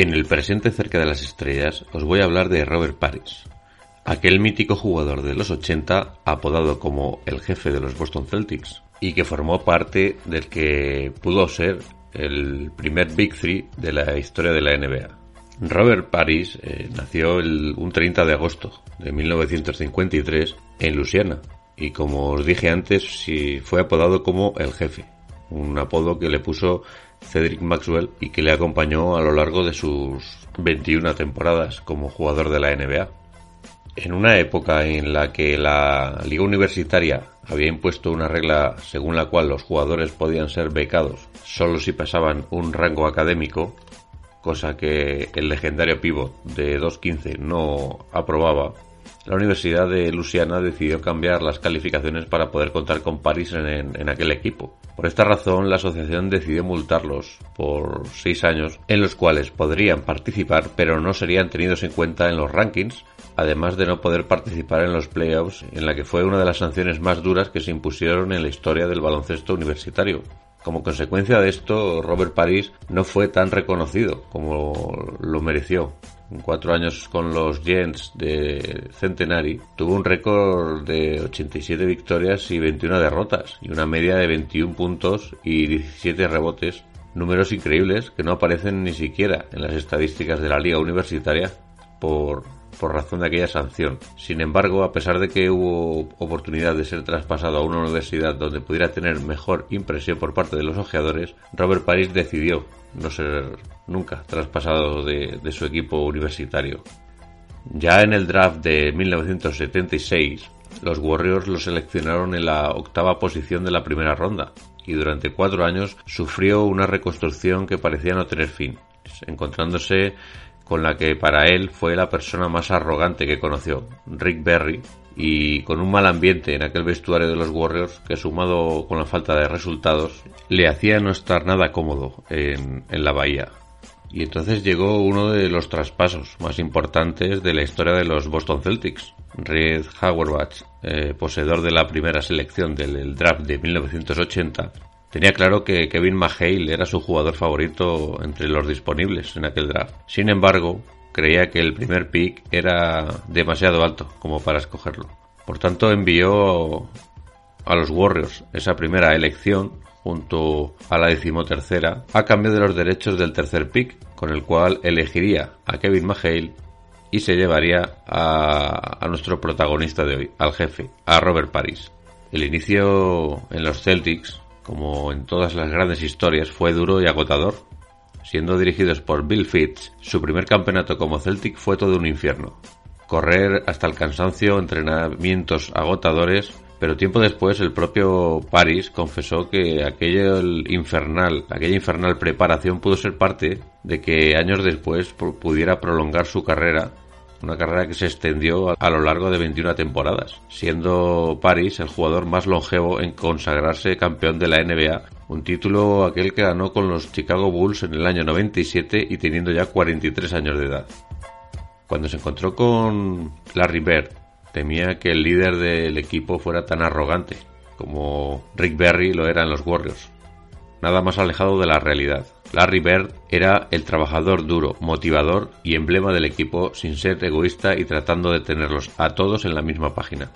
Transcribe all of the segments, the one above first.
En el presente cerca de las estrellas os voy a hablar de Robert Paris, aquel mítico jugador de los 80 apodado como el jefe de los Boston Celtics y que formó parte del que pudo ser el primer Big Three de la historia de la NBA. Robert Paris eh, nació el, un 30 de agosto de 1953 en Luisiana y como os dije antes sí, fue apodado como el jefe, un apodo que le puso Cedric Maxwell y que le acompañó a lo largo de sus 21 temporadas como jugador de la NBA. En una época en la que la liga universitaria había impuesto una regla según la cual los jugadores podían ser becados solo si pasaban un rango académico, cosa que el legendario pivot de 2.15 no aprobaba, la Universidad de Luisiana decidió cambiar las calificaciones para poder contar con París en, en- en aquel equipo. Por esta razón, la asociación decidió multarlos por seis años en los cuales podrían participar pero no serían tenidos en cuenta en los rankings, además de no poder participar en los playoffs, en la que fue una de las sanciones más duras que se impusieron en la historia del baloncesto universitario. Como consecuencia de esto, Robert París no fue tan reconocido como lo mereció. En cuatro años con los Giants de Centenary, tuvo un récord de 87 victorias y 21 derrotas, y una media de 21 puntos y 17 rebotes, números increíbles que no aparecen ni siquiera en las estadísticas de la liga universitaria por, por razón de aquella sanción. Sin embargo, a pesar de que hubo oportunidad de ser traspasado a una universidad donde pudiera tener mejor impresión por parte de los ojeadores, Robert Paris decidió no ser nunca traspasado de, de su equipo universitario. Ya en el draft de 1976, los Warriors lo seleccionaron en la octava posición de la primera ronda y durante cuatro años sufrió una reconstrucción que parecía no tener fin, encontrándose con la que para él fue la persona más arrogante que conoció, Rick Berry, y con un mal ambiente en aquel vestuario de los Warriors que sumado con la falta de resultados le hacía no estar nada cómodo en, en la bahía. Y entonces llegó uno de los traspasos más importantes de la historia de los Boston Celtics. Red Auerbach, eh, poseedor de la primera selección del draft de 1980, tenía claro que Kevin McHale era su jugador favorito entre los disponibles en aquel draft. Sin embargo, creía que el primer pick era demasiado alto como para escogerlo. Por tanto, envió a los Warriors esa primera elección junto a la decimotercera a cambio de los derechos del tercer pick con el cual elegiría a Kevin McHale y se llevaría a, a nuestro protagonista de hoy, al jefe, a Robert Paris. El inicio en los Celtics, como en todas las grandes historias, fue duro y agotador. Siendo dirigidos por Bill Fitz, su primer campeonato como Celtic fue todo un infierno. Correr hasta el cansancio, entrenamientos agotadores, pero tiempo después el propio Paris confesó que aquello el infernal, aquella infernal preparación pudo ser parte de que años después pu- pudiera prolongar su carrera, una carrera que se extendió a, lo largo de 21 temporadas, siendo Paris el jugador más longevo en consagrarse campeón de la NBA, un título aquel que ganó con los Chicago Bulls en el año 97 y teniendo ya 43 años de edad. Cuando se encontró con Larry Bird, temía que el líder del equipo fuera tan arrogante como Rick Berry lo era en los Warriors. Nada más alejado de la realidad. Larry Bird era el trabajador duro, motivador y emblema del equipo sin ser egoísta y tratando de tenerlos a todos en la misma página.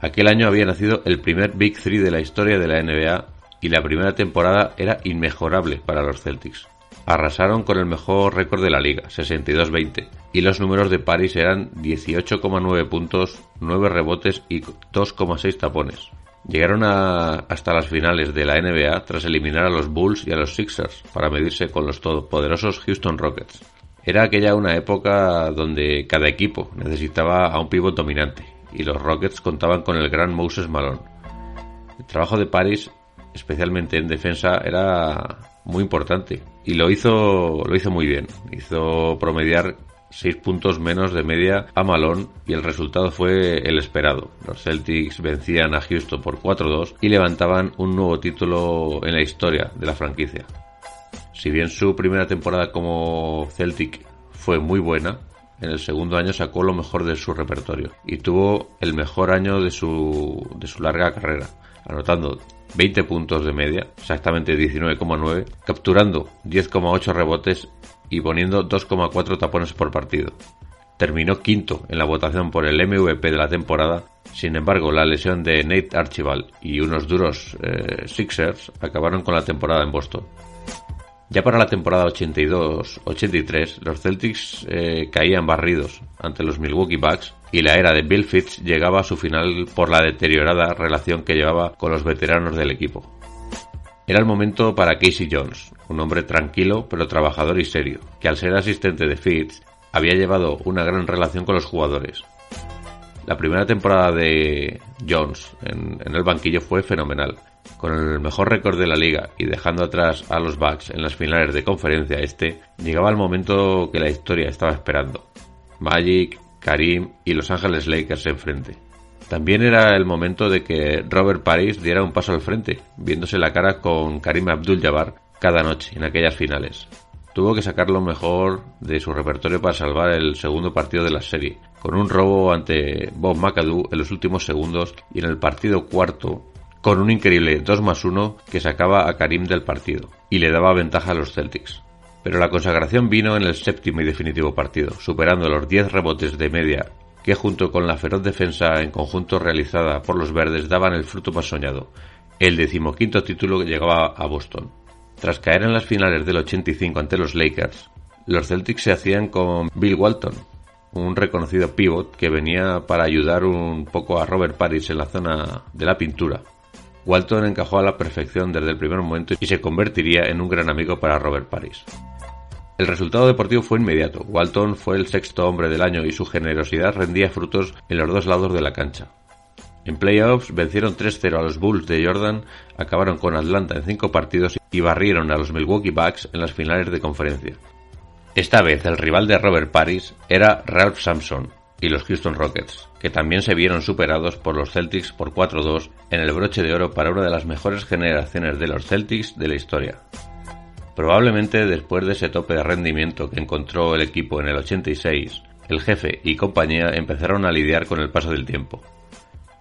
Aquel año había nacido el primer Big Three de la historia de la NBA y la primera temporada era inmejorable para los Celtics. Arrasaron con el mejor récord de la liga, 62-20, y los números de Paris eran 18,9 puntos, 9 rebotes y 2,6 tapones. Llegaron hasta las finales de la NBA tras eliminar a los Bulls y a los Sixers para medirse con los todopoderosos Houston Rockets. Era aquella una época donde cada equipo necesitaba a un pívot dominante y los Rockets contaban con el gran Moses Malone. El trabajo de Paris, especialmente en defensa, era muy importante y lo hizo lo hizo muy bien. Hizo promediar 6 puntos menos de media a Malone y el resultado fue el esperado. Los Celtics vencían a Houston por 4-2 y levantaban un nuevo título en la historia de la franquicia. Si bien su primera temporada como Celtic fue muy buena, en el segundo año sacó lo mejor de su repertorio y tuvo el mejor año de su, de su larga carrera, anotando 20 puntos de media, exactamente 19,9, capturando 10,8 rebotes y poniendo 2,4 tapones por partido. Terminó quinto en la votación por el MVP de la temporada, sin embargo la lesión de Nate Archibald y unos duros eh, Sixers acabaron con la temporada en Boston. Ya para la temporada 82-83, los Celtics eh, caían barridos ante los Milwaukee Bucks y la era de Bill Fitz llegaba a su final por la deteriorada relación que llevaba con los veteranos del equipo. Era el momento para Casey Jones, un hombre tranquilo pero trabajador y serio, que al ser asistente de Fitz había llevado una gran relación con los jugadores. La primera temporada de Jones en, en el banquillo fue fenomenal, con el mejor récord de la liga y dejando atrás a los Bucks en las finales de conferencia este, llegaba el momento que la historia estaba esperando. Magic, Karim y Los Ángeles Lakers enfrente. También era el momento de que Robert Paris diera un paso al frente, viéndose la cara con Karim Abdul-Jabbar cada noche en aquellas finales. Tuvo que sacar lo mejor de su repertorio para salvar el segundo partido de la serie, con un robo ante Bob McAdoo en los últimos segundos y en el partido cuarto con un increíble 2 más 1 que sacaba a Karim del partido y le daba ventaja a los Celtics. Pero la consagración vino en el séptimo y definitivo partido, superando los 10 rebotes de media que junto con la feroz defensa en conjunto realizada por los verdes daban el fruto más soñado, el decimoquinto título que llegaba a Boston. Tras caer en las finales del 85 ante los Lakers, los Celtics se hacían con Bill Walton, un reconocido pivot que venía para ayudar un poco a Robert Paris en la zona de la pintura. Walton encajó a la perfección desde el primer momento y se convertiría en un gran amigo para Robert Paris. El resultado deportivo fue inmediato. Walton fue el sexto hombre del año y su generosidad rendía frutos en los dos lados de la cancha. En playoffs vencieron 3-0 a los Bulls de Jordan, acabaron con Atlanta en cinco partidos y barrieron a los Milwaukee Bucks en las finales de conferencia. Esta vez el rival de Robert Paris era Ralph Sampson, y los Houston Rockets, que también se vieron superados por los Celtics por 4-2 en el broche de oro para una de las mejores generaciones de los Celtics de la historia. Probablemente después de ese tope de rendimiento que encontró el equipo en el 86, el jefe y compañía empezaron a lidiar con el paso del tiempo.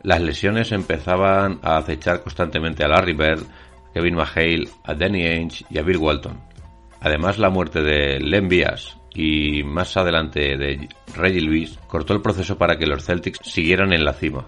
Las lesiones empezaban a acechar constantemente a Larry Bird, Kevin McHale, a Danny Ainge y a Bill Walton. Además, la muerte de Len Bias y más adelante de Reggie Lewis cortó el proceso para que los Celtics siguieran en la cima.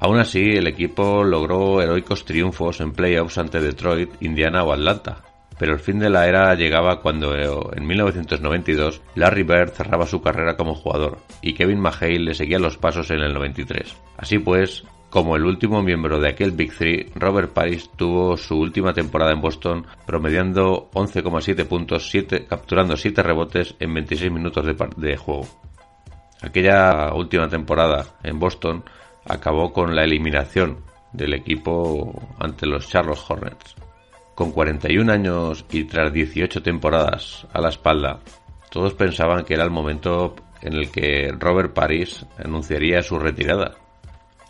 Aún así, el equipo logró heroicos triunfos en playoffs ante Detroit, Indiana o Atlanta, pero el fin de la era llegaba cuando en 1992 Larry Bird cerraba su carrera como jugador y Kevin McHale le seguía los pasos en el 93. Así pues, como el último miembro de aquel Big Three, Robert Paris tuvo su última temporada en Boston promediando 11,7 puntos, capturando 7 rebotes en 26 minutos de, de juego. Aquella última temporada en Boston acabó con la eliminación del equipo ante los Charlotte Hornets. Con 41 años y tras 18 temporadas a la espalda, todos pensaban que era el momento en el que Robert Paris anunciaría su retirada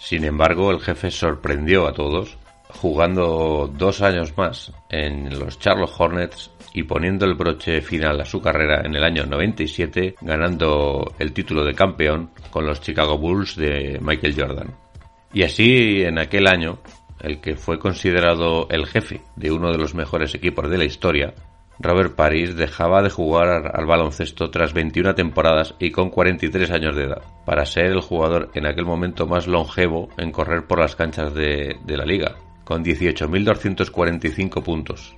sin embargo, el jefe sorprendió a todos jugando dos años más en los Charlotte Hornets y poniendo el broche final a su carrera en el año 97, ganando el título de campeón con los Chicago Bulls de Michael Jordan. Y así, en aquel año, el que fue considerado el jefe de uno de los mejores equipos de la historia, Robert Paris dejaba de jugar al baloncesto tras 21 temporadas y con 43 años de edad, para ser el jugador en aquel momento más longevo en correr por las canchas de, la liga, con 18.245 puntos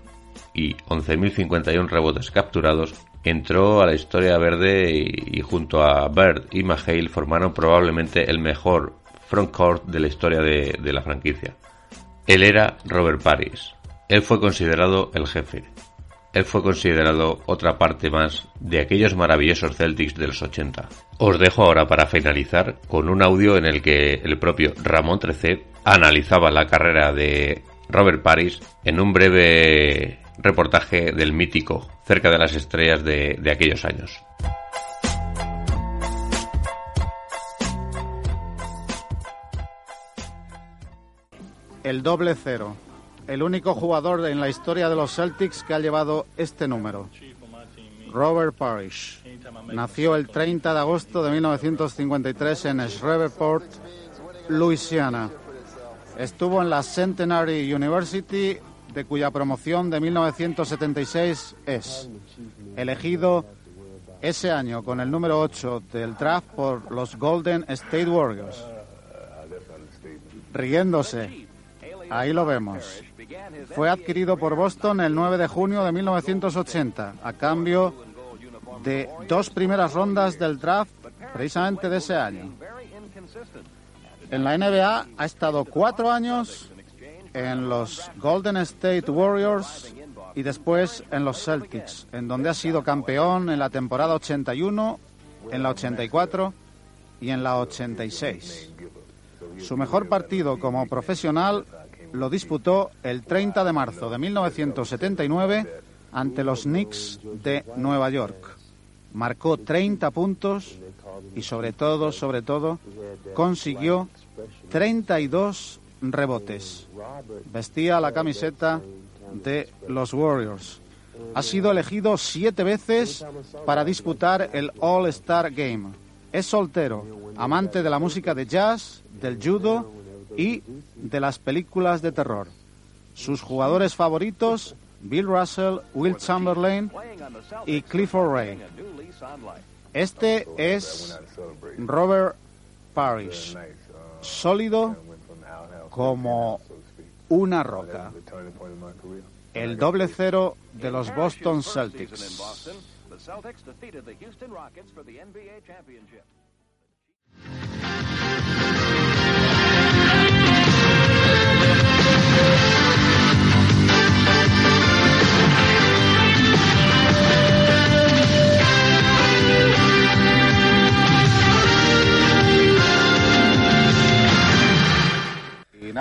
y 11.051 rebotes capturados, entró a la historia verde y, junto a Bird y Mahale formaron probablemente el mejor frontcourt de la historia de la franquicia. Él era Robert Paris. Él fue considerado el jefe, él fue considerado otra parte más de aquellos maravillosos Celtics de los 80. Os dejo ahora para finalizar con un audio en el que el propio Ramón Trecet analizaba la carrera de Robert Paris en un breve reportaje del mítico cerca de las estrellas de, de aquellos años. El doble cero el único jugador en la historia de los Celtics que ha llevado este número. Robert Parrish. Nació el 30 de agosto de 1953 en Shreveport, Louisiana. Estuvo en la Centenary University, de cuya promoción de 1976 es elegido ese año con el número 8 del draft por los Golden State Warriors. Riéndose. Ahí lo vemos. Fue adquirido por Boston el 9 de junio de 1980 a cambio de dos primeras rondas del draft precisamente de ese año. En la NBA ha estado cuatro años en los Golden State Warriors y después en los Celtics, en donde ha sido campeón en la temporada 81, en la 84 y en la 86. Su mejor partido como profesional lo disputó el 30 de marzo de 1979 ante los Knicks de Nueva York. Marcó 30 puntos y sobre todo, sobre todo, consiguió 32 rebotes. Vestía la camiseta de los Warriors. Ha sido elegido siete veces para disputar el All-Star Game. Es soltero, amante de la música de jazz, del judo y de las películas de terror. Sus jugadores favoritos, Bill Russell, Will Chamberlain y Clifford Ray. Este es Robert Parrish, sólido como una roca. El doble cero de los Boston Celtics.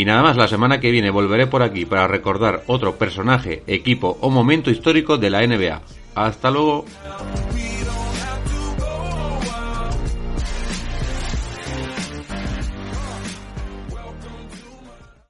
Y nada más, la semana que viene volveré por aquí para recordar otro personaje, equipo o momento histórico de la NBA. Hasta luego.